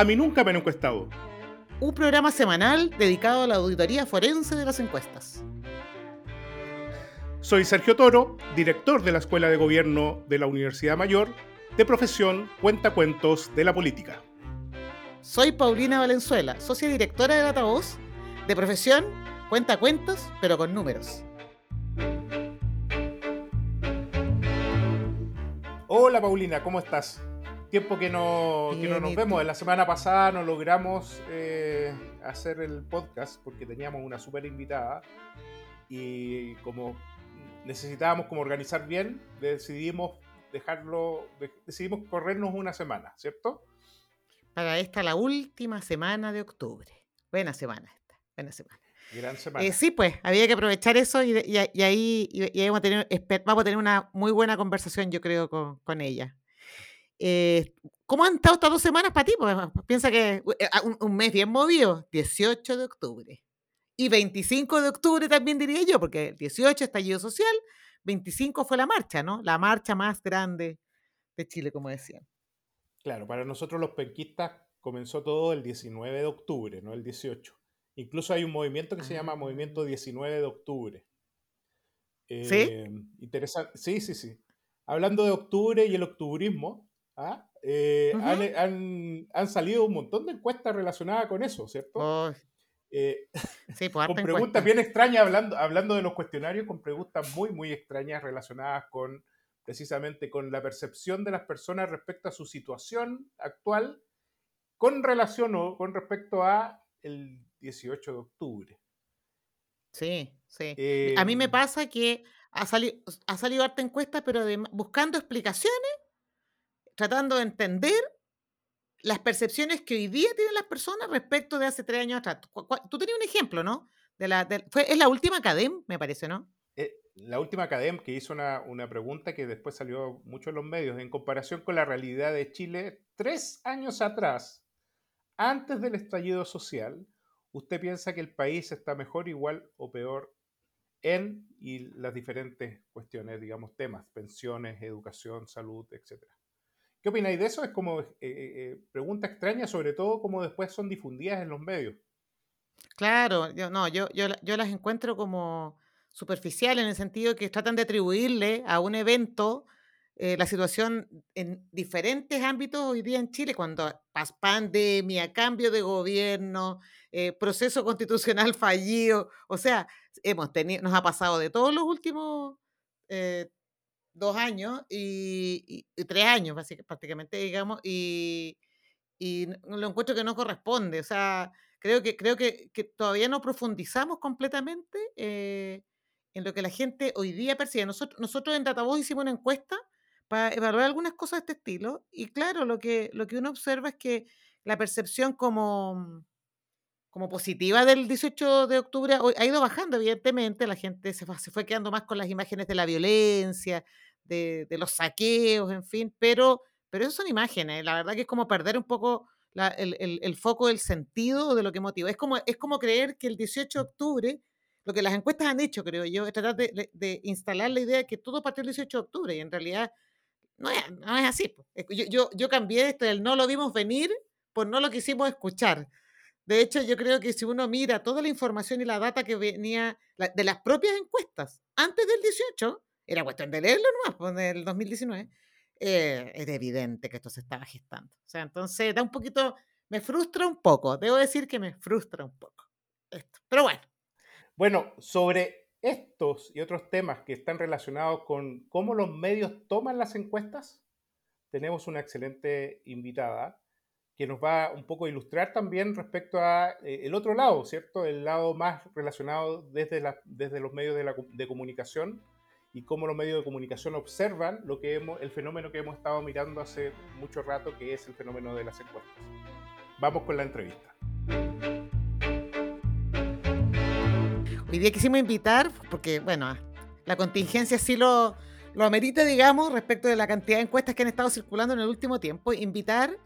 A mí nunca me han encuestado. Un programa semanal dedicado a la auditoría forense de las encuestas. Soy Sergio Toro, director de la Escuela de Gobierno de la Universidad Mayor, de profesión Cuentacuentos de la Política. Soy Paulina Valenzuela, socia directora de Datavoz, de profesión Cuentacuentos, pero con números. Hola Paulina, ¿cómo estás? Tiempo que no, que no nos vemos. La semana pasada no logramos eh, hacer el podcast porque teníamos una súper invitada y como necesitábamos como organizar bien, decidimos dejarlo, decidimos corrernos una semana, ¿cierto? Para esta la última semana de octubre. Buena semana esta, buena semana. Gran semana. Eh, sí, pues, había que aprovechar eso y, ahí vamos, a tener, vamos a tener una muy buena conversación, yo creo, con, ella. Eh, ¿Cómo han estado estas dos semanas para ti? Pues, piensa que eh, un, un, mes bien movido, 18 de octubre. Y 25 de octubre también diría yo, porque el 18 estallido social, 25 fue la marcha, ¿no? La marcha más grande de Chile, como decían. Claro, para nosotros los penquistas comenzó todo el 19 de octubre, no el 18. Incluso hay un movimiento que se llama Movimiento 19 de Octubre. ¿Sí? Eh, interesante. Sí, sí, sí. Hablando de octubre y el octubrismo, ¿ah? Eh, han, salido un montón de encuestas relacionadas con eso, ¿cierto? Eh, sí, pues, con preguntas bien extrañas, hablando, hablando de los cuestionarios, con preguntas muy, muy extrañas relacionadas con precisamente con la percepción de las personas respecto a su situación actual con relación o con respecto a el 18 de octubre. Sí, sí. a mí me em, pasa que ha, salido ha salido harta encuesta, pero buscando explicaciones, tratando de entender las percepciones que hoy día tienen las personas respecto de hace tres años atrás. Tú tenías un ejemplo, ¿no? La, es la última Academ, me parece, ¿no? Eh, la última Academ que hizo una, una, pregunta que después salió mucho en los medios, en comparación con la realidad de Chile tres años atrás, antes del estallido social, ¿usted piensa que el país está mejor, igual o peor en y las diferentes cuestiones, digamos, temas, pensiones, educación, salud, etcétera? ¿Qué opináis de eso? Es como eh, eh, eh, pregunta extraña, sobre todo como después son difundidas en los medios. Claro, yo, no, yo, yo, yo las encuentro como superficiales en el sentido que tratan de atribuirle a un evento la situación en diferentes ámbitos hoy día en Chile, cuando pandemia, cambio de gobierno, proceso constitucional fallido, o sea, hemos tenido, nos ha pasado de todos los últimos dos años y, tres años, prácticamente, digamos, y, y lo encuentro que no corresponde. O sea, creo que, creo que, todavía no profundizamos completamente eh, en lo que la gente hoy día percibe. Nosotros, nosotros en Datavoz hicimos una encuesta para evaluar algunas cosas de este estilo, y claro, lo que, lo que uno observa es que la percepción como, como positiva del 18 de octubre ha ido bajando, evidentemente, la gente se fue, se fue quedando más con las imágenes de la violencia, de, los saqueos, en fin, pero, pero eso son imágenes, la verdad que es como perder un poco el, foco del sentido de lo que motiva. Es como, es como creer que el 18 de octubre, lo que las encuestas han hecho, creo yo, es tratar de, instalar la idea de que todo partió el 18 de octubre, y en realidad no es, no es así. Yo, yo, yo cambié esto del no lo vimos venir por no lo quisimos escuchar. De hecho, yo creo que si uno mira toda la información y la data que venía de las propias encuestas antes del 18, era cuestión de leerlo nomás, pues, del 2019, eh, era evidente que esto se estaba gestando. O sea, entonces da un poquito, me frustra un poco, debo decir que me frustra un poco esto. Pero bueno. Bueno, sobre estos y otros temas que están relacionados con cómo los medios toman las encuestas, tenemos una excelente invitada que nos va un poco a ilustrar también respecto a eh, el otro lado, ¿cierto? El lado más relacionado desde, la, desde los medios de, la, de comunicación y cómo los medios de comunicación observan lo que hemos, el fenómeno que hemos estado mirando hace mucho rato, que es el fenómeno de las encuestas. Vamos con la entrevista. Hoy día quisimos invitar, porque bueno, la contingencia sí lo, lo amerita, digamos, respecto de la cantidad de encuestas que han estado circulando en el último tiempo, invitar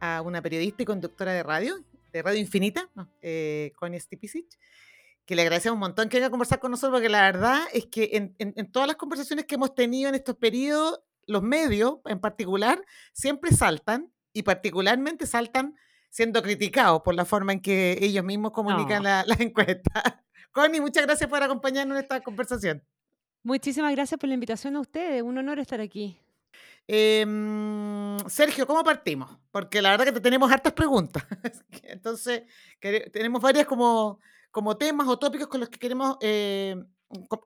a una periodista y conductora de radio, de Radio Infinita, eh, Connie Stipicic, que le agradecemos un montón que venga a conversar con nosotros, porque la verdad es que en, en, todas las conversaciones que hemos tenido en estos periodos, los medios en particular siempre saltan, y particularmente saltan siendo criticados por la forma en que ellos mismos comunican las la encuestas. Connie, muchas gracias por acompañarnos en esta conversación. Muchísimas gracias por la invitación a ustedes. Un honor estar aquí. Em, Sergio, ¿cómo partimos? Porque la verdad que te tenemos hartas preguntas. Entonces, tenemos varias como, como temas o tópicos con los que queremos eh,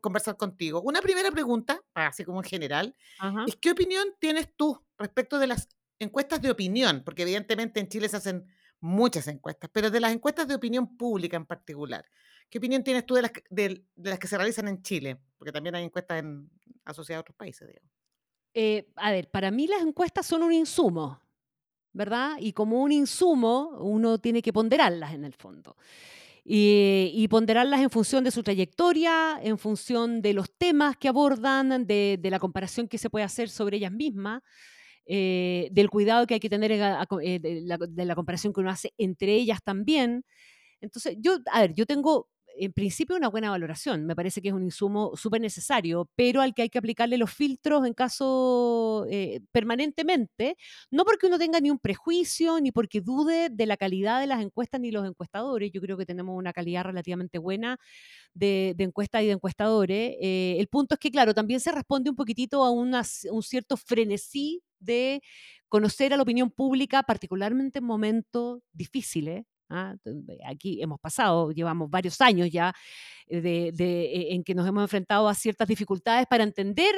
conversar contigo. Una primera pregunta, así como en general, es ¿qué opinión tienes tú respecto de las encuestas de opinión? Porque evidentemente en Chile se hacen muchas encuestas, pero de las encuestas de opinión pública en particular. ¿Qué opinión tienes tú de las, de, las que se realizan en Chile? Porque también hay encuestas en, asociadas a otros países, digamos. Eh, a ver, para mí las encuestas son un insumo, ¿verdad? Y como un insumo, uno tiene que ponderarlas en el fondo. Y, ponderarlas en función de su trayectoria, en función de los temas que abordan, de, la comparación que se puede hacer sobre ellas mismas, eh, del cuidado que hay que tener eh, la, de, la, comparación que uno hace entre ellas también. Entonces, yo, a ver, yo tengo en principio una buena valoración. Me parece que es un insumo súper necesario, pero al que hay que aplicarle los filtros en caso eh, permanentemente, no porque uno tenga ni un prejuicio, ni porque dude de la calidad de las encuestas ni los encuestadores. Yo creo que tenemos una calidad relativamente buena de, encuestas y de encuestadores. Eh, el punto es que, claro, también se responde un poquitito a un cierto frenesí de conocer a la opinión pública, particularmente en momentos difíciles, ¿ah? Aquí hemos pasado, llevamos varios años ya eh, de, e, en que nos hemos enfrentado a ciertas dificultades para entender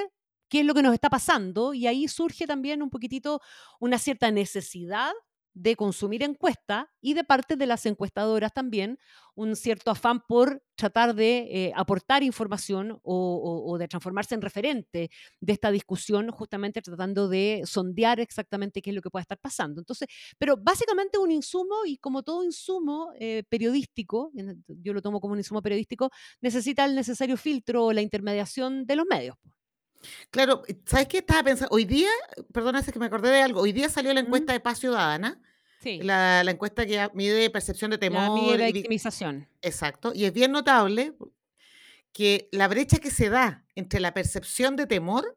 qué es lo que nos está pasando y ahí surge también un poquitito una cierta necesidad de consumir encuestas y de parte de las encuestadoras también un cierto afán por tratar de eh, aportar información o, de transformarse en referente de esta discusión, justamente tratando de sondear exactamente qué es lo que puede estar pasando. Entonces, pero básicamente un insumo y como todo insumo eh, periodístico, yo lo tomo como un insumo periodístico, necesita el necesario filtro o la intermediación de los medios. Claro, eh, ¿sabes qué estaba pensando? Hoy día, perdona, es que me acordé de algo, hoy día salió la encuesta de Paz Ciudadana, sí. la, encuesta que mide percepción de temor. La mide victimización. Exacto, y es bien notable que la brecha que se da entre la percepción de temor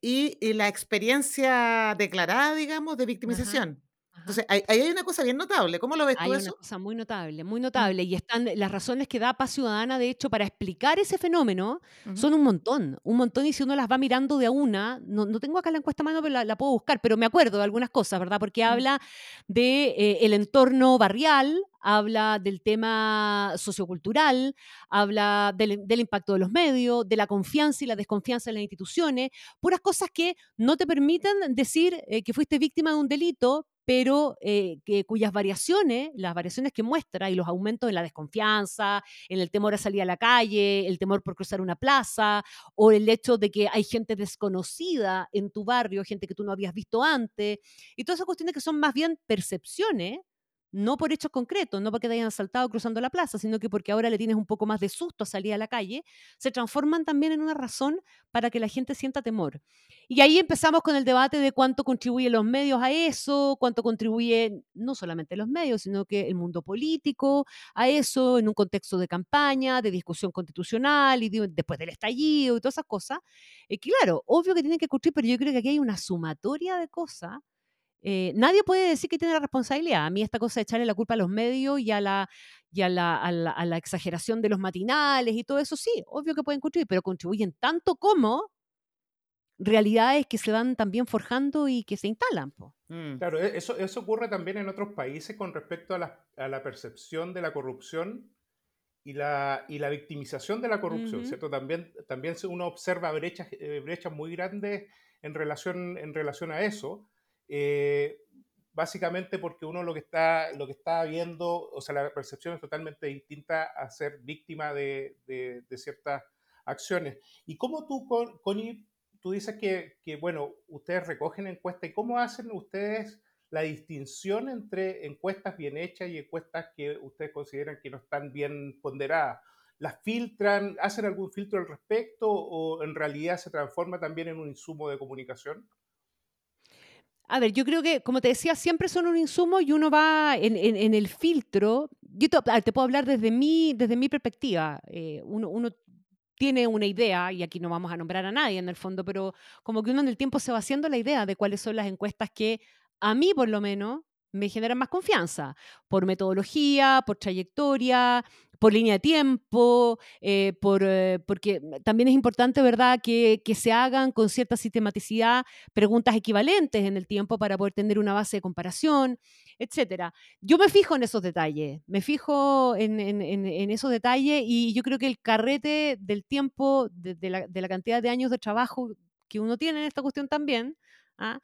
y, la experiencia declarada, digamos, de victimización. Entonces, ahí, hay una cosa bien notable. ¿Cómo lo ves tú hay eso? Hay una cosa muy notable, muy notable. Y están las razones que da Paz Ciudadana, de hecho, para explicar ese fenómeno, son un montón. Un montón, y si uno las va mirando de a una, no, no tengo acá la encuesta a mano, pero la, puedo buscar, pero me acuerdo de algunas cosas, ¿verdad? Porque habla de eh, el entorno barrial, habla del tema sociocultural, habla del, impacto de los medios, de la confianza y la desconfianza en las instituciones, puras cosas que no te permiten decir eh, que fuiste víctima de un delito, pero eh, que, cuyas variaciones, las variaciones que muestra y los aumentos en la desconfianza, en el temor a salir a la calle, el temor por cruzar una plaza, o el hecho de que hay gente desconocida en tu barrio, gente que tú no habías visto antes, y todas esas cuestiones que son más bien percepciones no por hechos concretos, no porque te hayan asaltado cruzando la plaza, sino que porque ahora le tienes un poco más de susto a salir a la calle, se transforman también en una razón para que la gente sienta temor. Y ahí empezamos con el debate de cuánto contribuyen los medios a eso, cuánto contribuyen no solamente los medios, sino que el mundo político a eso, en un contexto de campaña, de discusión constitucional y después del estallido y todas esas cosas. Y claro, obvio que tienen que contribuir, pero yo creo que aquí hay una sumatoria de cosas eh, nadie puede decir que tiene la responsabilidad. A mí esta cosa de echarle la culpa a los medios y a la, y a la, a la, exageración de los matinales y todo eso, sí, obvio que pueden contribuir, pero contribuyen tanto como realidades que se van también forjando y que se instalan. Mm. Claro, e, eso, eso ocurre también en otros países con respecto a la, a la percepción de la corrupción y la, y la victimización de la corrupción, ¿cierto? También, también uno observa brechas, eh, brechas muy grandes en relación, en relación a eso. Eh, básicamente porque uno lo que, está, lo que está viendo, o sea, la percepción es totalmente distinta a ser víctima de, ciertas acciones. ¿Y cómo tú, Connie, tú dices que, que, bueno, ustedes recogen encuestas, ¿y cómo hacen ustedes la distinción entre encuestas bien hechas y encuestas que ustedes consideran que no están bien ponderadas? ¿Las filtran? ¿Hacen algún filtro al respecto o en realidad se transforma también en un insumo de comunicación? A ver, yo creo que, como te decía, siempre son un insumo y uno va en, el filtro. Yo te, puedo hablar desde mi, desde mi perspectiva. Eh, uno, tiene una idea, y aquí no vamos a nombrar a nadie en el fondo, pero como que uno en el tiempo se va haciendo la idea de cuáles son las encuestas que a mí por lo menos me generan más confianza, por metodología, por trayectoria, por línea de tiempo, eh, por, eh, porque también es importante, ¿verdad?, que, que, se hagan con cierta sistematicidad preguntas equivalentes en el tiempo para poder tener una base de comparación, etc. Yo me fijo en esos detalles, me fijo en, en, en esos detalles y yo creo que el carrete del tiempo, de, de, la, de, la, cantidad de años de trabajo que uno tiene en esta cuestión también, ¿ah?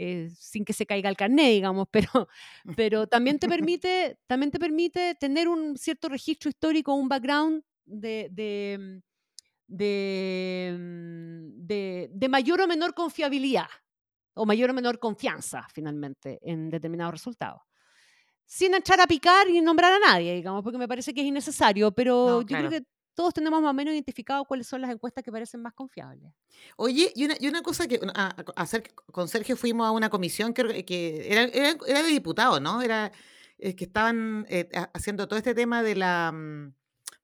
Eh, sin que se caiga el carnet, digamos, pero, pero también, te permite, también te permite tener un cierto registro histórico, un background de, de, de, mm, de, de mayor o menor confiabilidad o mayor o menor confianza, finalmente, en determinados resultados sin echar a picar y nombrar a nadie, digamos, porque me parece que es innecesario, pero no, yo claro. creo que todos tenemos más o menos identificado cuáles son las encuestas que parecen más confiables. Oye, y una, cosa que a, a hacer, con Sergio fuimos a una comisión que, era, de diputados, ¿no? Era eh, que estaban eh, haciendo todo este tema de la mm,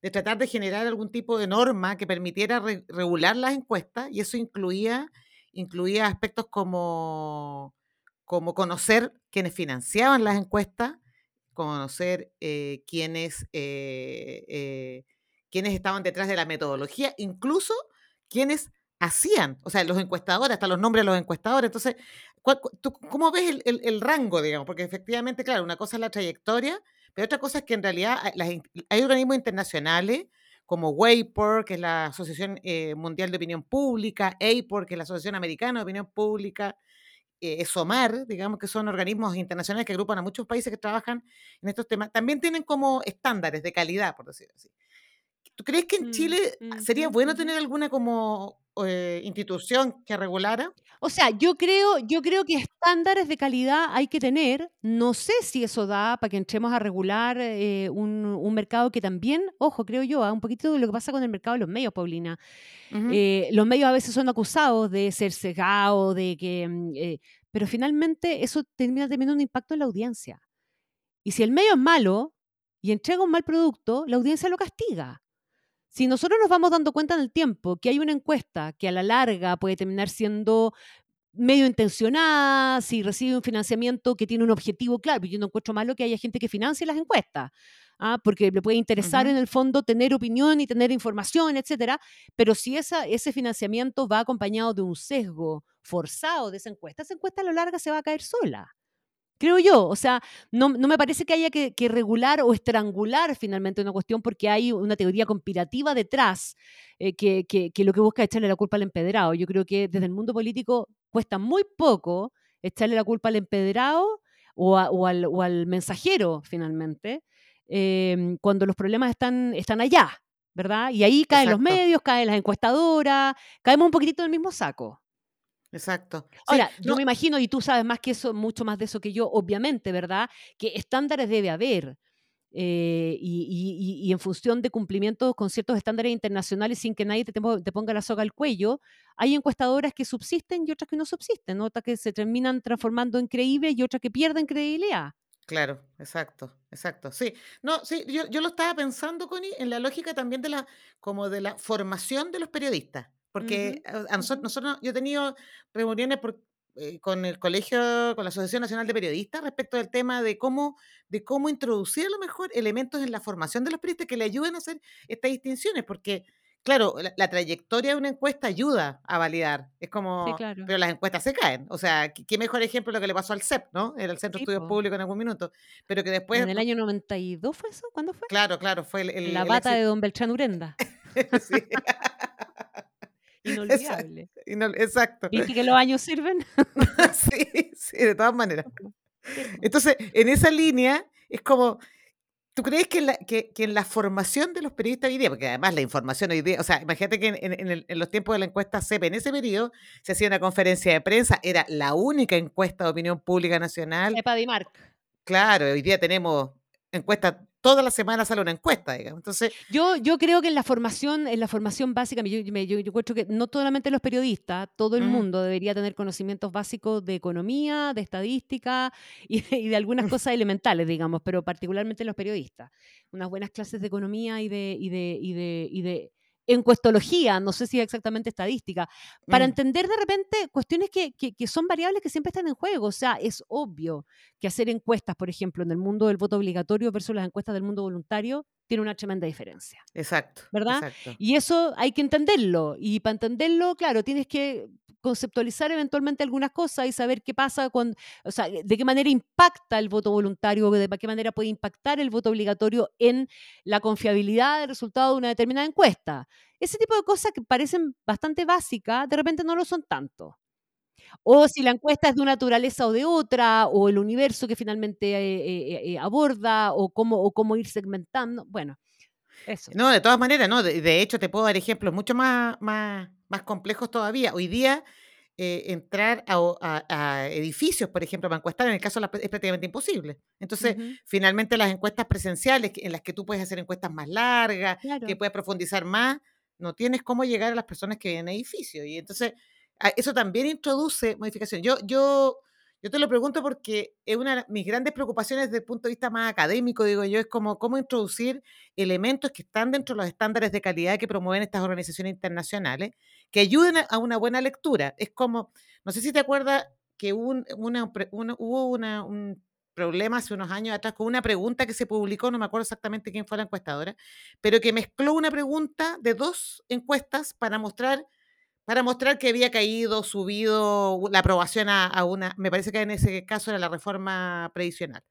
de tratar de generar algún tipo de norma que permitiera re, regular las encuestas y eso incluía incluía aspectos como como conocer quienes financiaban las encuestas, conocer eh, quiénes eh, quiénes estaban detrás de la metodología, incluso quienes hacían, o sea, los encuestadores, hasta los nombres de los encuestadores. Entonces, ¿tú, ¿cómo ves el, rango, digamos? Porque efectivamente, claro, una cosa es la trayectoria, pero otra cosa es que en realidad hay, organismos internacionales como WAPOR, que es la Asociación eh, Mundial de Opinión Pública, APOR, que es la Asociación Americana de Opinión Pública, eh, ESOMAR, digamos que son organismos internacionales que agrupan a muchos países que trabajan en estos temas, también tienen como estándares de calidad, por decirlo así. ¿Tú crees que en Chile mm, sería bueno tener alguna como eh, institución que regulara? O sea, yo creo, yo creo que estándares de calidad hay que tener. No sé si eso da para que entremos a regular eh, un, un, mercado que también, ojo, creo yo, ¿eh? un poquito de lo que pasa con el mercado de los medios, Paulina. Uh -huh. los medios a veces son acusados de ser cegados, de que... Mm, pero finalmente eso termina teniendo un impacto en la audiencia. Y si el medio es malo y entrega un mal producto, la audiencia lo castiga. Si nosotros nos vamos dando cuenta en el tiempo que hay una encuesta que a la larga puede terminar siendo medio intencionada, si recibe un financiamiento que tiene un objetivo claro, yo no encuentro malo que haya gente que financie las encuestas, ¿ah? porque le puede interesar uh -huh. en el fondo tener opinión y tener información, etcétera, pero si esa, ese financiamiento va acompañado de un sesgo forzado de esa encuesta, esa encuesta a la larga se va a caer sola creo yo. O sea, no, no me parece que haya que, que, regular o estrangular finalmente una cuestión porque hay una teoría conspirativa detrás eh, que, que, que, lo que busca es echarle la culpa al empedrado. Yo creo que desde el mundo político cuesta muy poco echarle la culpa al empedrado o, a, o, al, o al, mensajero finalmente eh, cuando los problemas están, están allá, ¿verdad? Y ahí caen Exacto. los medios, caen las encuestadoras, caemos un poquitito en el mismo saco. Exacto. Sí, Ahora, yo no, me imagino, y tú sabes más que eso, mucho más de eso que yo, obviamente, ¿verdad? Que estándares debe haber. Eh, y, y, y, en función de cumplimiento con ciertos estándares internacionales sin que nadie te, te, ponga la soga al cuello, hay encuestadoras que subsisten y otras que no subsisten, otras que se terminan transformando en creíbles y otras que pierden credibilidad. Claro, exacto, exacto. Sí, no, sí, yo, yo lo estaba pensando, Connie, en la lógica también de la, como de la formación de los periodistas. Porque uh -huh. a nosotros, nosotros, yo he tenido reuniones por, eh, con el colegio, con la Asociación Nacional de Periodistas respecto del tema de cómo, de cómo introducir a lo mejor elementos en la formación de los periodistas que le ayuden a hacer estas distinciones, porque claro, la, la trayectoria de una encuesta ayuda a validar. Es como, sí, claro. pero las encuestas se caen. O sea, qué mejor ejemplo lo que le pasó al CEP, ¿no? Era el Centro sí, de Estudios Públicos en algún minuto. Pero que después. ¿En el año 92 fue eso? ¿Cuándo fue? Claro, claro, fue el. el la el bata de don Beltrán Urenda. sí. Inolvidable. Exacto. ¿Viste que los años sirven? sí, sí, de todas maneras. Entonces, en esa línea, es como, ¿tú crees que en, la, que, que en la formación de los periodistas hoy día, porque además la información hoy día, o sea, imagínate que en, en, el, en los tiempos de la encuesta CEP, en ese periodo, se hacía una conferencia de prensa, era la única encuesta de opinión pública nacional. Epa Dimarc. Claro, hoy día tenemos encuestas todas las semanas sale una encuesta, digamos. Entonces, yo, yo creo que en la formación, en la formación básica, yo, yo, yo encuentro que no solamente los periodistas, todo el mm. mundo debería tener conocimientos básicos de economía, de estadística y de, y de algunas cosas elementales, digamos, pero particularmente los periodistas. Unas buenas clases de economía y de, y de, y de, y de encuestología, no sé si es exactamente estadística, para Mm. entender de repente cuestiones que, que- que son variables que siempre están en juego. O sea, es obvio que hacer encuestas, por ejemplo, en el mundo del voto obligatorio versus las encuestas del mundo voluntario, tiene una tremenda diferencia. Exacto. ¿Verdad? Exacto. Y eso hay que entenderlo. Y para entenderlo, claro, tienes que conceptualizar eventualmente algunas cosas y saber qué pasa con, o sea, de qué manera impacta el voto voluntario, de qué manera puede impactar el voto obligatorio en la confiabilidad del resultado de una determinada encuesta. Ese tipo de cosas que parecen bastante básicas, de repente no lo son tanto. O si la encuesta es de una naturaleza o de otra, o el universo que finalmente eh, eh, eh, aborda, o cómo, o cómo ir segmentando. Bueno, eso. No, de todas maneras, no. De, de hecho, te puedo dar ejemplos mucho más, más, más complejos todavía. Hoy día, eh, entrar a, a- a edificios, por ejemplo, para encuestar, en el caso de las- es prácticamente imposible. Entonces, finalmente, las encuestas presenciales, en las que tú puedes hacer encuestas más largas, que puedes profundizar más, no tienes cómo llegar a las personas que viven en edificios. Y entonces, a- eso también introduce modificación. Yo, yo, yo te lo pregunto porque es una de mis grandes preocupaciones desde el punto de vista más académico, digo yo, es como cómo introducir elementos que están dentro de los estándares de calidad que promueven estas organizaciones internacionales, que ayuden a, una buena lectura. Es como, no sé si te acuerdas que un- hubo un problema hace unos años atrás con una pregunta que se publicó, no me acuerdo exactamente quién fue la encuestadora, pero que mezcló una pregunta de dos encuestas para mostrar para mostrar que había caído, subido la aprobación a, a una, me parece que en ese caso era la reforma previsional.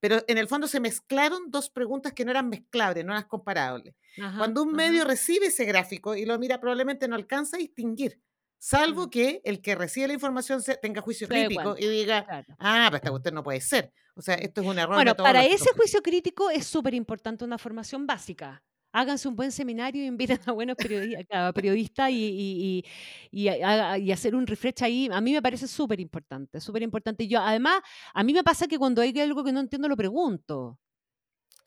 Pero en el fondo se mezclaron dos preguntas que no eran mezclables, no eran comparables. Ajá, Cuando un ajá. medio recibe ese gráfico y lo mira, probablemente no alcanza a distinguir, salvo Mm. que el que recibe la información se- tenga juicio crítico y diga, claro. ah, pero esta cuestión no puede ser. O sea, esto es un error Bueno, para ese juicio crítico es súper importante una formación básica. Háganse un buen seminario y inviten a buenos periodistas y, y- y- y a- y hacer un refresh ahí. A mí me parece súper importante, súper importante. Yo, además, a mí me pasa que cuando hay algo que no entiendo lo pregunto.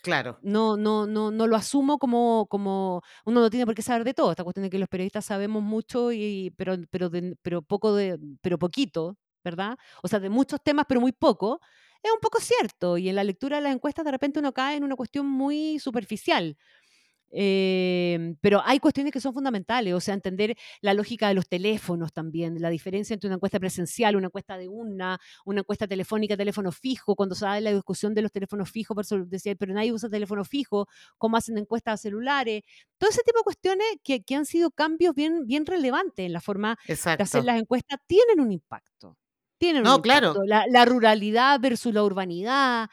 Claro, No, no, no, no lo asumo como, como uno no tiene por qué saber de todo. Esta cuestión de que los periodistas sabemos mucho, y, pero, pero, de- pero poco de, pero poquito, ¿verdad? O sea, de muchos temas, pero muy poco. Es un poco cierto. Y en la lectura de las encuestas, de repente uno cae en una cuestión muy superficial. Eh, pero hay cuestiones que son fundamentales, o sea, entender la lógica de los teléfonos también, la diferencia entre una encuesta presencial, una encuesta de una, una encuesta telefónica, teléfono fijo, cuando se da la discusión de los teléfonos fijos, decía, pero nadie usa teléfono fijo, cómo hacen encuestas a celulares, todo ese tipo de cuestiones que, que han sido cambios bien, bien relevantes en la forma de hacer las encuestas, tienen un impacto, tienen un No, claro. impacto. La, la ruralidad versus la urbanidad,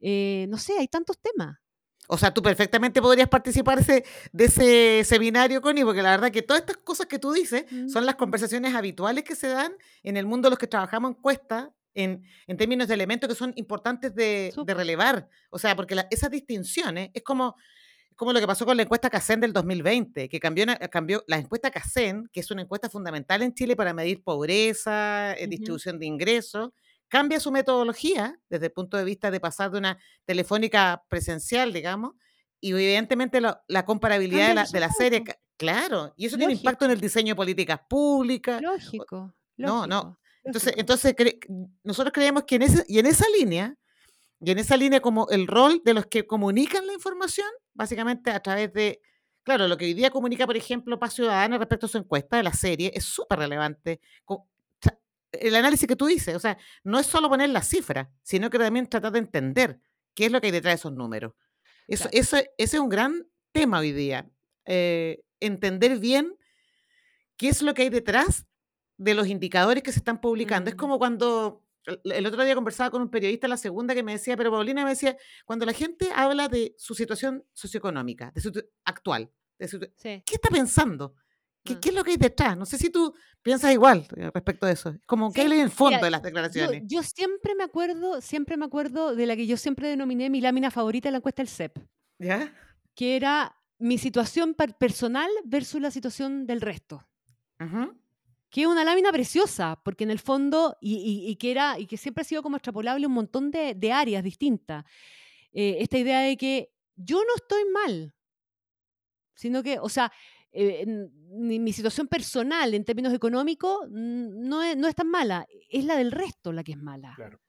eh, no sé, hay tantos temas. O sea, tú perfectamente podrías participar ese- de ese seminario, Connie, porque la verdad que todas estas cosas que tú dices Mm. son las conversaciones habituales que se dan en el mundo de los que trabajamos en encuestas, en, en términos de elementos que son importantes de, de relevar. O sea, porque la- esas distinciones es como, como lo que pasó con la encuesta CACEN del 2020, que cambió, cambió la encuesta CACEN, que es una encuesta fundamental en Chile para medir pobreza, eh, distribución de ingresos, cambia su metodología desde el punto de vista de pasar de una telefónica presencial, digamos, y evidentemente lo- la comparabilidad de la, el de la serie, claro, y eso tiene impacto en Lógico. el diseño de políticas públicas. Lógico, No, no. lógico, Entonces, lógico. entonces cre- nosotros creemos que en, ese, y en esa línea, y en esa línea como el rol de los que comunican la información, básicamente a través de, claro, lo que hoy día comunica, por ejemplo, Paz Ciudadana respecto a su encuesta de la serie, es súper relevante. El análisis que tú dices, o sea, no es solo poner las cifras, sino que también tratar de entender qué es lo que hay detrás de esos números. Eso, Claro. eso, ese es un gran tema hoy día. eh, entender bien qué es lo que hay detrás de los indicadores que se están publicando. Es Mm. como cuando el, otro día conversaba con un periodista, la segunda, que me decía, pero Paulina me decía, cuando la gente habla de su situación socioeconómica, de su actual, de su- Sí. ¿qué está pensando? ¿Qué, Mm. qué es lo que hay detrás? No sé si tú piensas igual eh, respecto a eso. Como que Sí, hay en el fondo mira, de las declaraciones. yo siempre me acuerdo, siempre me acuerdo de la que yo siempre denominé mi lámina favorita de la encuesta del CEP, ¿Ya? que era mi situación per- personal versus la situación del resto. Ujú. Que es una lámina preciosa, porque en el fondo, y, y- y que era, y que siempre ha sido como extrapolable un montón de, de áreas distintas. Eh, esta idea de que yo no estoy mal, sino que, o sea, eh, mi, mi situación personal en términos económicos no es, no es tan mala, es la del resto la que es mala. Claro.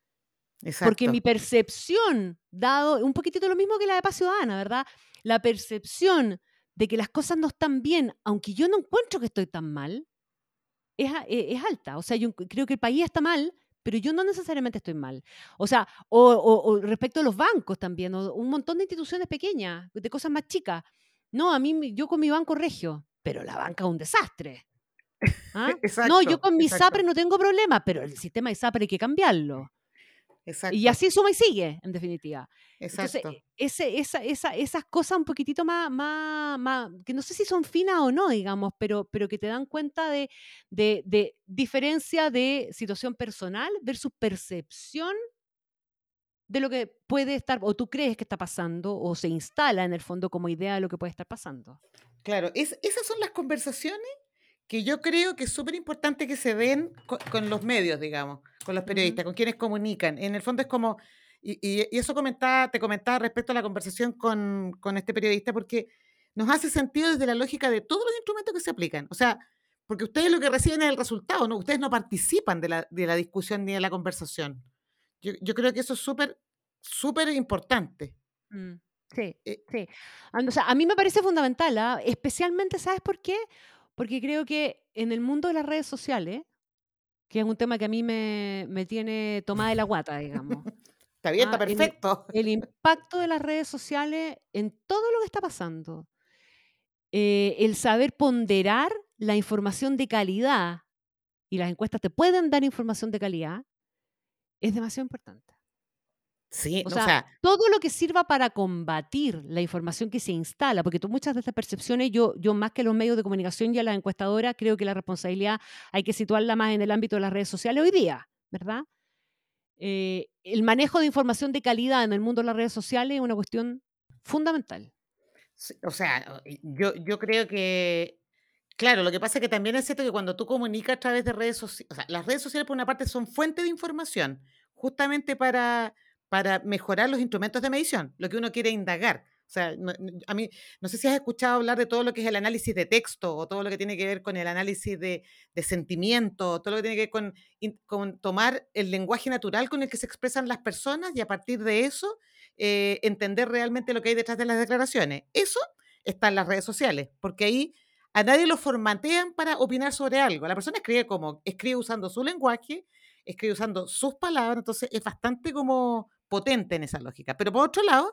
Porque Exacto. mi percepción, dado un poquitito lo mismo que la de Paz Ciudadana, ¿verdad? La percepción de que las cosas no están bien, aunque yo no encuentro que estoy tan mal, es, e- es alta. O sea, yo creo que el país está mal, pero yo no necesariamente estoy mal. O sea, o, o- o respecto a los bancos también, o un montón de instituciones pequeñas, de cosas más chicas. No, a mí, yo con mi banco regio, pero la banca es un desastre. ¿Ah? No, yo con mi exacto. SAPRE no tengo problema, pero el sistema de SAPRE hay que cambiarlo. Exacto. Y así suma y sigue, en definitiva. Exacto. ese, esa, esa- esas cosas un poquitito más, más, más- que no sé si son finas o no, digamos, pero, pero que te dan cuenta de, de, de diferencia de situación personal versus percepción de lo que puede estar, o tú crees que está pasando, o se instala en el fondo como idea de lo que puede estar pasando. Claro, es- esas son las conversaciones que yo creo que es súper importante que se den co- con, los medios, digamos, con los periodistas, con quienes comunican. En el fondo es como, y, y- y eso comentaba, te comentaba respecto a la conversación con, con este periodista, porque nos hace sentido desde la lógica de todos los instrumentos que se aplican. O sea, porque ustedes lo que reciben es el resultado, ¿no? Ustedes no participan de la, de la discusión ni de la conversación. Yo, yo creo que eso es súper, súper importante. Mm, Sí, Eh, sí. A- O sea, a mí me parece fundamental, ¿ah? especialmente, ¿sabes por qué? Porque creo que en el mundo de las redes sociales, que es un tema que a mí me, me tiene tomada de la guata, digamos, Está bien, está Ah, el- perfecto. el impacto de las redes sociales en todo lo que está pasando, eh, el saber ponderar la información de calidad, y las encuestas te pueden dar información de calidad, es demasiado importante. Sí, O sea, o sea, todo lo que sirva para combatir la información que se instala, porque tú, muchas de estas percepciones, yo, yo más que los medios de comunicación y a las encuestadoras, creo que la responsabilidad hay que situarla más en el ámbito de las redes sociales hoy día, ¿verdad? Eh, el manejo de información de calidad en el mundo de las redes sociales es una cuestión fundamental. O sea, y yo, yo creo que, claro, lo que pasa es que también es cierto que cuando tú comunicas a través de redes sociales, las redes sociales por una parte son fuente de información, justamente para, para mejorar los instrumentos de medición, lo que uno quiere indagar. O sea, no- a mí, no sé si has escuchado hablar de todo lo que es el análisis de texto o todo lo que tiene que ver con el análisis de, de sentimiento, todo lo que tiene que ver con, con tomar el lenguaje natural con el que se expresan las personas y a partir de eso eh, entender realmente lo que hay detrás de las declaraciones. Eso está en las redes sociales, porque ahí a nadie lo formatean para opinar sobre algo. La persona escribe como, escribe usando su lenguaje, escribe usando sus palabras, entonces es bastante como potente en esa lógica. Pero por otro lado,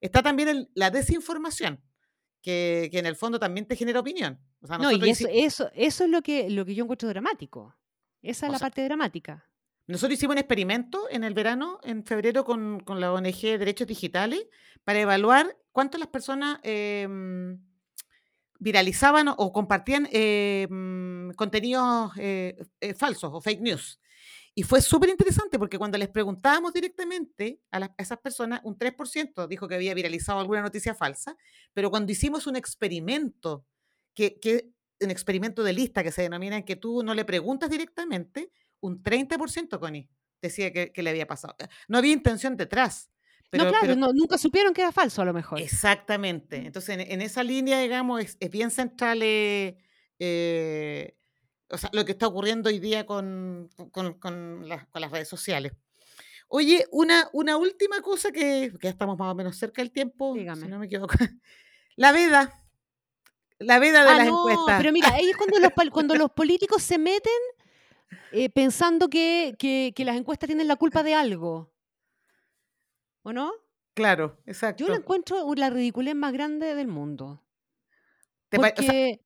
está también el- la desinformación, que, que en el fondo también te genera opinión. O sea, No, y eso, eso, eso es lo que, lo que yo encuentro dramático. Esa es O la sea, parte dramática. Nosotros hicimos un experimento en el verano, en febrero, con, con la ONG Derechos Digitales, para evaluar cuánto las personas em, viralizaban o- compartían em, contenidos eh, eh, falsos o fake news. Y fue súper interesante porque cuando les preguntábamos directamente a, esas personas, un 3% dijo que había viralizado alguna noticia falsa, pero cuando hicimos un experimento, que, que un experimento de lista que se denomina en que tú no le preguntas directamente, un 30%, Connie, decía que, que le había pasado. Eh, No había intención detrás. Pero, no, claro, pero- no, nunca supieron que era falso a lo mejor. Exactamente. Entonces, en, en esa línea, digamos, es, es bien central eh, eh, o sea, lo que está ocurriendo hoy día con, con- con las, con las redes sociales. Oye, una, una última cosa que, que ya estamos más o menos cerca del tiempo, si Dígame. no me equivoco. La veda. La veda de Ah, las no, encuestas. pero mira, ahí es cuando los, cuando los políticos se meten eh, pensando que, que- que las encuestas tienen la culpa de algo. ¿O no? Claro, exacto. Yo lo encuentro la ridiculez más grande del mundo. O sea, Porque,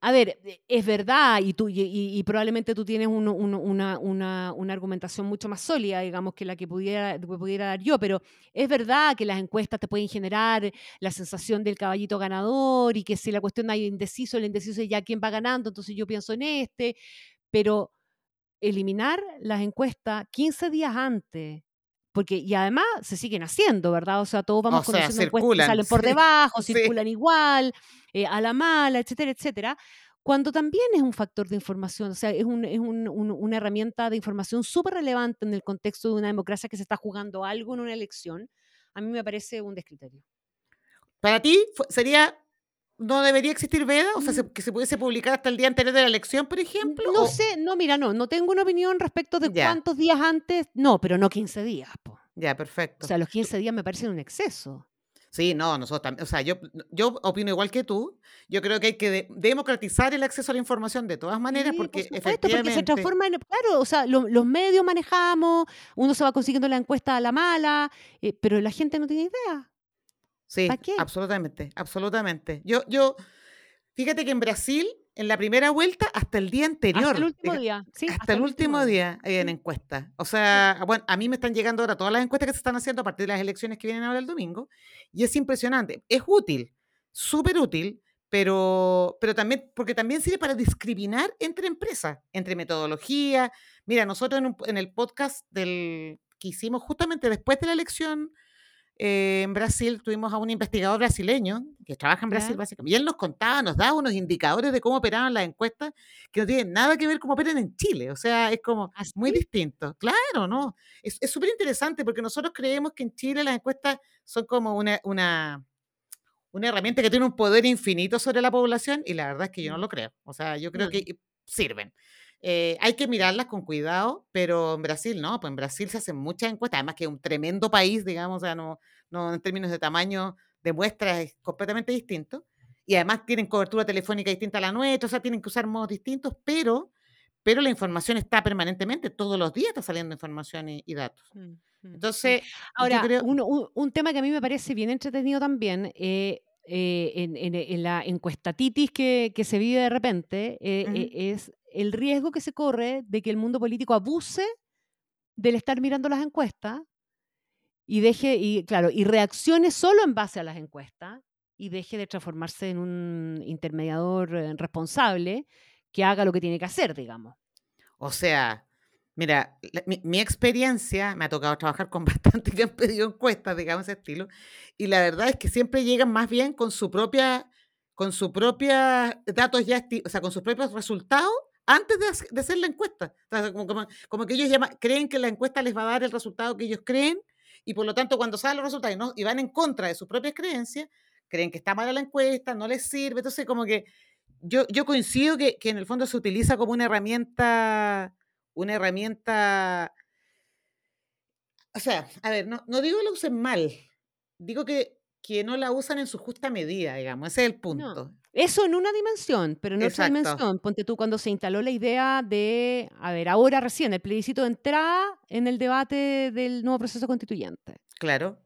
a ver, e- es verdad, y, tú, y, y- y probablemente tú tienes un- un- una, una- una argumentación mucho más sólida, digamos, que la que pudiera, que pudiera dar yo, pero es verdad que las encuestas te pueden generar la sensación del caballito ganador y que si la cuestión hay indeciso, el indeciso es ya quién va ganando, entonces yo pienso en este, pero eliminar las encuestas 15 días antes. Porque, y además se siguen haciendo, ¿verdad? O sea, todos vamos O sea, conociendo encuestas que circulan, salen por sí, debajo, sí. circulan igual, eh, a la mala, etcétera, etcétera, cuando también es un factor de información, o sea, es, un- es un- un- una herramienta de información súper relevante en el contexto de una democracia que se está jugando algo en una elección, a mí me parece un descriterio. Para ti sería, no debería existir veda, o sea, se- que se pudiese publicar hasta el día anterior de la elección, por ejemplo. No o- sé, no, mira, no, no tengo una opinión respecto de Ya. cuántos días antes, no, pero no 15 días, po. Ya, O perfecto. sea, los 15 días me parecen un exceso. Sí, no, nosotros también, o sea, yo, yo opino igual que tú. Yo creo que hay que de- democratizar el acceso a la información de todas maneras, Sí, por porque supuesto, porque se efectivamente, transforma en, claro, o sea, lo- los medios manejamos, uno se va consiguiendo la encuesta a la mala, eh, pero la gente no tiene idea. Sí, ¿Para qué? absolutamente, absolutamente. Yo, yo, fíjate que en Brasil, en la primera vuelta, hasta el día anterior, Hasta el último día, sí, hasta, el último día, habían Sí. encuestas. O sea, bueno, a mí me están llegando ahora todas las encuestas que se están haciendo a partir de las elecciones que vienen ahora el domingo, y es impresionante. Es útil, súper útil, pero, pero también, porque también sirve para discriminar entre empresas, entre metodología. Mira, nosotros en, un- en el podcast del, que hicimos justamente después de la elección eh, en Brasil, tuvimos a un investigador brasileño que trabaja en Brasil, Ya. básicamente, y él nos contaba, nos daba unos indicadores de cómo operaban las encuestas que no tienen nada que ver cómo operan en Chile. O sea, es como muy ¿Así? distinto. Claro, ¿no? Es súper interesante porque nosotros creemos que en Chile las encuestas son como una, una, una herramienta que tiene un poder infinito sobre la población y la verdad es que yo no Mm. lo creo. O sea, yo creo que sirven. Eh, hay que mirarlas con cuidado, pero en Brasil no, pues en Brasil se hacen muchas encuestas, además que es un tremendo país, digamos, o sea, no, no en términos de tamaño de muestras es completamente distinto. Y además tienen cobertura telefónica distinta a la nuestra, o sea, tienen que usar modos distintos, pero, pero la información está permanentemente, todos los días está saliendo información y, y datos. Mm, mm. Entonces, yo Ahora, creo... un, un tema que a mí me parece bien entretenido también, eh, eh, en, en- en la encuestatitis que, que se vive de repente, eh, es el riesgo que se corre de que el mundo político abuse del estar mirando las encuestas y deje, y claro, y reaccione solo en base a las encuestas y deje de transformarse en un intermediador eh, responsable que haga lo que tiene que hacer, digamos. O sea, mira, mi, mi experiencia, me ha tocado trabajar con bastante que han pedido encuestas, digamos, ese estilo, y la verdad es que siempre llegan más bien con su propia, con su propia datos ya, o sea, con sus propios resultados antes de, hace- de hacer la encuesta. Como, que ellos creen que la encuesta les va a dar el resultado que ellos creen, y por lo tanto cuando salen los resultados y, van en contra de sus propias creencias, creen que está mala la encuesta, no les sirve, entonces como que yo, yo coincido que, que en el fondo se utiliza como una herramienta, una herramienta, o sea, a ver, no, no digo que la usen mal, digo que, que no la usan en su justa medida, digamos, ese es el No, punto. eso en una dimensión, pero en otra Exacto, dimensión, ponte tú cuando se instaló la idea de, a ver, ahora recién, el plebiscito de entrada en el debate del nuevo proceso constituyente. claro,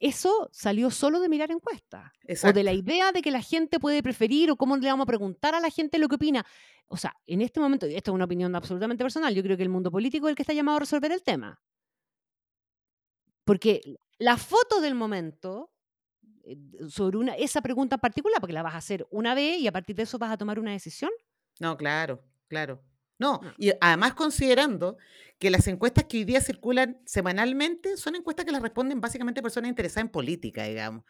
Eso salió solo de mirar encuestas o de la idea de que la gente puede preferir o cómo le vamos a preguntar a la gente lo que opina. O sea, en este momento, y esto es una opinión absolutamente personal, yo creo que el mundo político es el que está llamado a resolver el tema. Porque la foto del momento sobre una, esa pregunta en particular, porque la vas a hacer una vez y a partir de eso vas a tomar una decisión. No, claro, claro. No, No. y además considerando que las encuestas que hoy día circulan semanalmente son encuestas que las responden básicamente personas interesadas en política, digamos.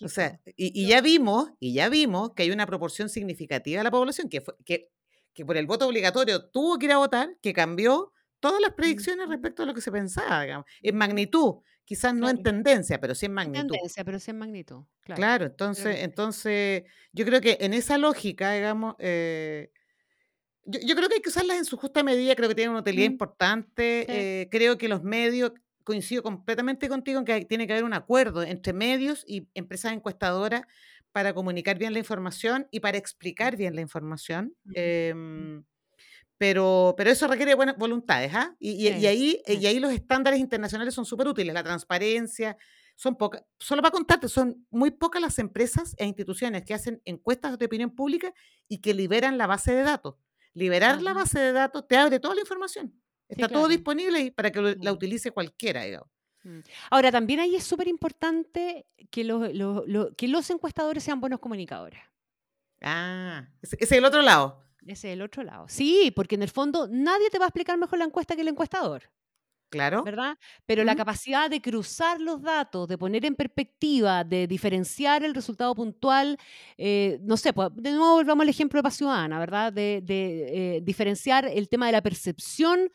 O sea, Lógico. y, y ya vimos, y ya vimos que hay una proporción significativa de la población que, fue, que, que por el voto obligatorio tuvo que ir a votar, que cambió todas las predicciones respecto a lo que se pensaba, digamos. En magnitud, quizás no en tendencia, pero sí en En magnitud. tendencia, pero sí en magnitud. Claro. Entonces, entonces yo creo que en esa lógica, digamos, eh, yo, yo creo que hay que usarlas en su justa medida, creo que tienen una utilidad Mm, importante, sí. eh, creo que los medios, coincido completamente contigo en que hay- tiene que haber un acuerdo entre medios y empresas encuestadoras para comunicar bien la información y para explicar bien la información. Pero, pero eso requiere buenas voluntades, ¿ah? Y, y- y Sí, ahí, sí. y ahí los estándares internacionales son súper útiles, la transparencia, son pocas, solo para contarte, son muy pocas las empresas e instituciones que hacen encuestas de opinión pública y que liberan la base de datos. Liberar la base de datos te abre toda la información. Sí, Está todo disponible y para que lo- la Claro. utilice cualquiera, digamos. Mm. Ahora, también ahí es súper importante que los, los- los- que los encuestadores sean buenos comunicadores. Ah, ese es el otro lado. Ese es el otro lado. Sí, porque en el fondo nadie te va a explicar mejor la encuesta que el encuestador. Claro. ¿verdad? Pero la capacidad de cruzar los datos, de poner en perspectiva, de diferenciar el resultado puntual, eh, no sé, pues, de nuevo volvamos al ejemplo de Paz Ciudadana, ¿verdad? De, de, eh, diferenciar el tema de la percepción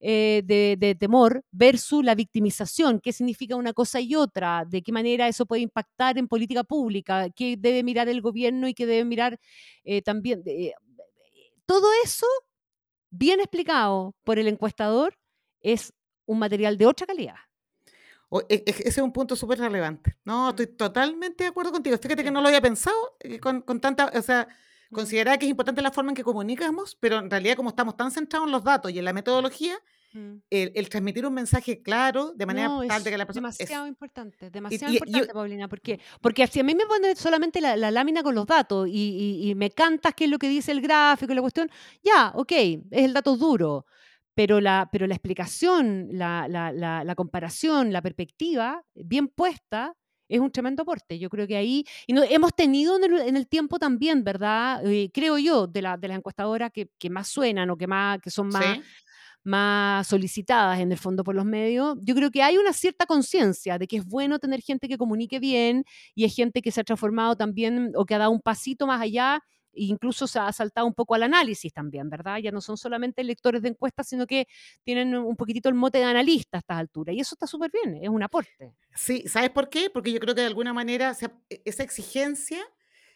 eh, de, de temor versus la victimización, qué significa una cosa y otra, de qué manera eso puede impactar en política pública, qué debe mirar el gobierno y qué debe mirar eh, también. eh, todo eso, bien explicado por el encuestador, es un material de otra calidad. e, e, ese es un punto súper relevante. No, mm. estoy totalmente de acuerdo contigo. Fíjate que no lo había pensado eh, con, con tanta, o sea, considerar que es importante la forma en que comunicamos, pero en realidad como estamos tan centrados en los datos y en la metodología, mm. el, transmitir un mensaje claro de manera tal de que la persona... Demasiado importante, demasiado importante, Paulina, porque, porque si a mí me pone solamente la, lámina con los datos y, y, me cantas qué es lo que dice el gráfico y la cuestión, ya, ok, es el dato duro pero la, pero la explicación, la, la, la, comparación, la perspectiva bien puesta es un tremendo aporte. Yo creo que ahí, y no, hemos tenido en el, tiempo también, ¿verdad? Eh, creo yo, de, la, de las encuestadoras que, que, más suenan o que, más, que son más, más solicitadas en el fondo por los medios, yo creo que hay una cierta conciencia de que es bueno tener gente que comunique bien y es gente que se ha transformado también o que ha dado un pasito más allá incluso se ha saltado un poco al análisis también, ¿verdad? Ya no son solamente lectores de encuestas, sino que tienen un poquitito el mote de analista a estas alturas. Y eso está súper bien, es un aporte. Sí, ¿sabes por qué? Porque yo creo que de alguna manera e, esa exigencia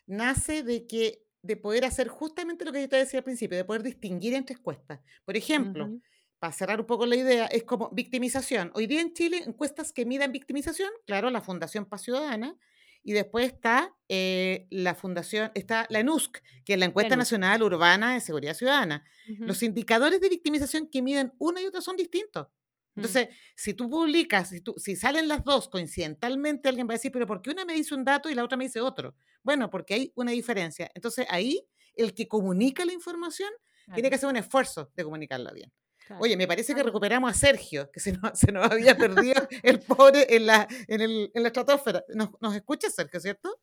nace de que de poder hacer justamente lo que yo te decía al principio, de poder distinguir entre encuestas. Por ejemplo, para cerrar un poco la idea, es como victimización. Hoy día en Chile, encuestas que midan victimización, claro, la Fundación Paz Ciudadana, y después está eh, la fundación, está la ENUSC, que es la Encuesta Nacional Urbana de Seguridad Ciudadana. Los indicadores de victimización que miden una y otra son distintos. Mm. Entonces, si tú publicas, si, tú, si salen las dos coincidentalmente, alguien va a decir, pero ¿por qué una me dice un dato y la otra me dice otro? Bueno, porque hay una diferencia. Entonces, ahí el que comunica la información tiene que hacer un esfuerzo de comunicarla bien. Oye, me parece que recuperamos a Sergio, que se nos, se nos había perdido el pobre en la, en el, en la estratosfera. ¿Nos, ¿Nos escucha, Sergio, cierto?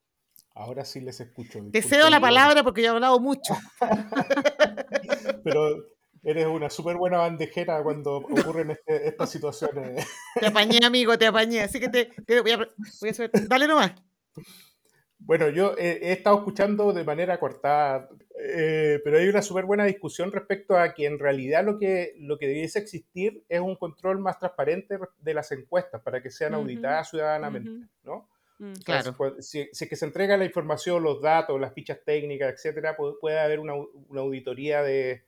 Ahora sí les escucho. Te cedo la palabra porque yo he hablado mucho. Pero eres una súper buena bandejera cuando ocurren este, estas situaciones. Te apañé, amigo, te apañé. Así que te, voy, a, voy a hacer. Dale nomás. Bueno, yo he, estado escuchando de manera cortada, eh, pero hay una súper buena discusión respecto a que en realidad lo que, lo que debiese existir es un control más transparente de las encuestas para que sean auditadas ciudadanamente, ¿no? Mm. Claro. si, es que se entrega la información, los datos, las fichas técnicas, etcétera, puede, haber una, auditoría de,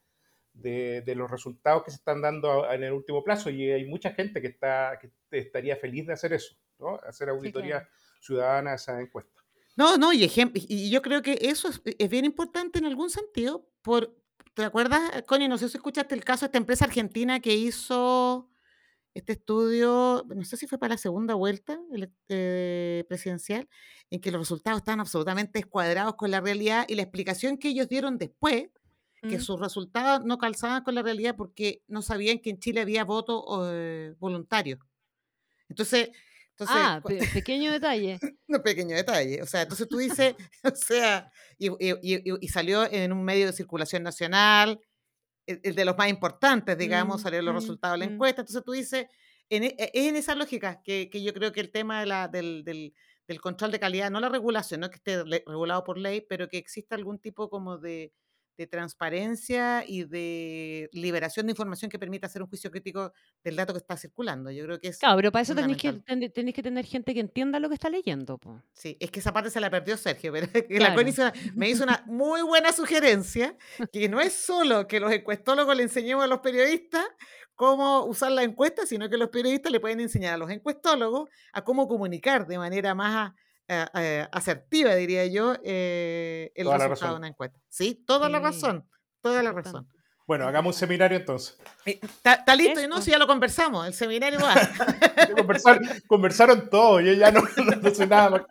de, los resultados que se están dando en el último plazo y hay mucha gente que, está, que estaría feliz de hacer eso, ¿no? Hacer auditoría ciudadana de esas encuestas. No, no, y, y yo creo que eso es, bien importante en algún sentido. Por, ¿Te acuerdas, Connie? No sé si escuchaste el caso de esta empresa argentina que hizo este estudio, no sé si fue para la segunda vuelta eh, presidencial, en que los resultados estaban absolutamente escuadrados con la realidad y la explicación que ellos dieron después, que sus resultados no calzaban con la realidad porque no sabían que en Chile había voto eh, voluntario. Entonces, ah, pequeño detalle. no, pequeño detalle. O sea, entonces tú dices, o sea, y, y, salió en un medio de circulación nacional, el, de los más importantes, digamos, mm, salieron los mm, resultados de la mm. encuesta. Entonces tú dices, en, e, es en esa lógica que, que, yo creo que el tema de la, del, del, del, control de calidad, no la regulación, no que esté regulado por ley, pero que exista algún tipo como de, de transparencia y de liberación de información que permita hacer un juicio crítico del dato que está circulando. Yo creo que es. Claro, pero para eso tenéis que, tenéis que tener gente que entienda lo que está leyendo. Sí, es que esa parte se la perdió Sergio, pero la me hizo una muy buena sugerencia, que no es solo que los encuestólogos le enseñemos a los periodistas cómo usar la encuesta, sino que los periodistas le pueden enseñar a los encuestólogos a cómo comunicar de manera más eh, eh, asertiva, diría yo, eh, el resultado de una encuesta. Sí, toda la razón, toda la razón. Bueno, hagamos un seminario entonces. ¿Está listo? y No, si ya lo conversamos, el seminario va. conversaron todo, yo ya no, no, sé nada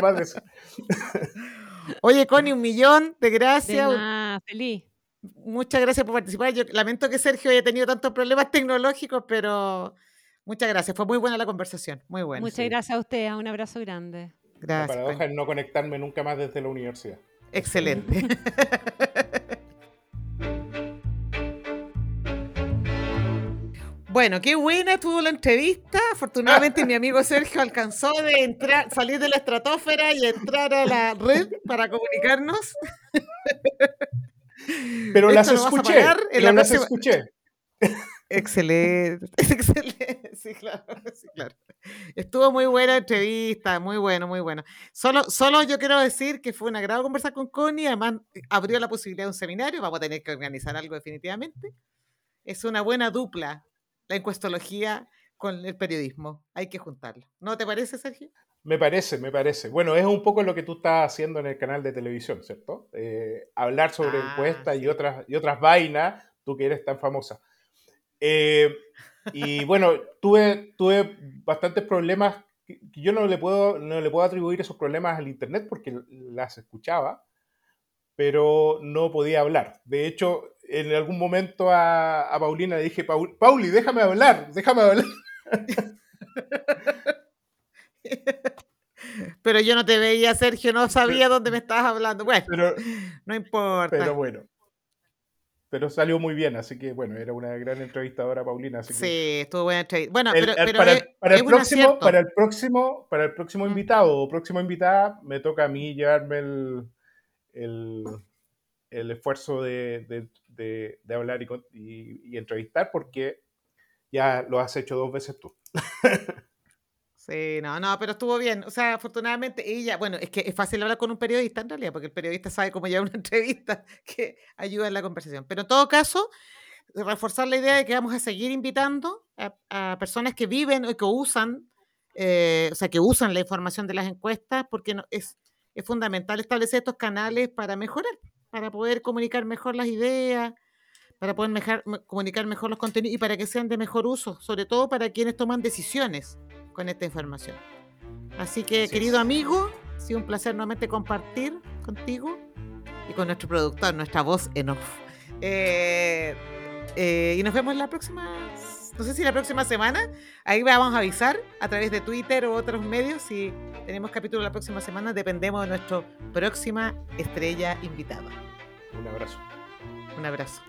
más, de eso. Oye, Connie, un millón de gracias. De feliz. Muchas gracias por participar. Yo lamento que Sergio haya tenido tantos problemas tecnológicos, pero muchas gracias. Fue muy buena la conversación. Muy buena. Muchas gracias a usted. Un abrazo grande. Gracias. La paradoja es no conectarme nunca más desde la universidad. Excelente. Bueno, qué buena estuvo la entrevista. Afortunadamente mi amigo Sergio alcanzó de entrar, salir de la estratosfera y entrar a la red para comunicarnos. Pero las escuché. Pero las escuché. Excelente, excelente. Sí claro, sí, claro. Estuvo muy buena entrevista, muy bueno, muy bueno. Solo, solo yo quiero decir que fue una gran conversa con Connie, además eh, abrió la posibilidad de un seminario, vamos a tener que organizar algo definitivamente. Es una buena dupla, la encuestología con el periodismo. Hay que juntarlo. ¿No te parece, Sergio? Me parece, me parece. Bueno, es un poco lo que tú estás haciendo en el canal de televisión, ¿cierto? Eh, hablar sobre Ah, encuestas y otras, y otras vainas, tú que eres tan famosa. Eh, y bueno, tuve, tuve bastantes problemas que yo no le, puedo, no le puedo atribuir esos problemas al Internet porque las escuchaba, pero no podía hablar. De hecho, en algún momento a, a Paulina le dije, "Paul- Pauli, déjame hablar, déjame hablar. Pero yo no te veía, Sergio, no sabía dónde me estabas hablando. Bueno, Pero, no importa. Pero bueno. Pero salió muy bien, así que bueno, era una gran entrevistadora Paulina. Así que Sí, estuvo buena entrevista. Bueno, el- pero, para, es, el, para es próximo, para el próximo, para el próximo Mm. invitado o próxima invitada, me toca a mí llevarme el, el, el esfuerzo de, de- de- de hablar y- y entrevistar, porque ya lo has hecho dos veces tú. Sí, no, no, pero estuvo bien. O sea, afortunadamente ella, bueno, es que es fácil hablar con un periodista en realidad, porque el periodista sabe cómo llevar una entrevista que ayuda en la conversación. Pero en todo caso, reforzar la idea de que vamos a seguir invitando a, personas que viven o que usan, eh, o sea, que usan la información de las encuestas, porque no, es, es fundamental establecer estos canales para mejorar, para poder comunicar mejor las ideas, para poder mejar- me- comunicar mejor los contenidos y para que sean de mejor uso, sobre todo para quienes toman decisiones con esta información. Así que, Así querido es. amigo, ha sido un placer nuevamente compartir contigo y con nuestro productor, nuestra voz en off. Eh, eh, y nos vemos la próxima, no sé si la próxima semana, ahí vamos a avisar a través de Twitter o otros medios si tenemos capítulo la próxima semana, dependemos de nuestra próxima estrella invitada. Un abrazo. Un abrazo.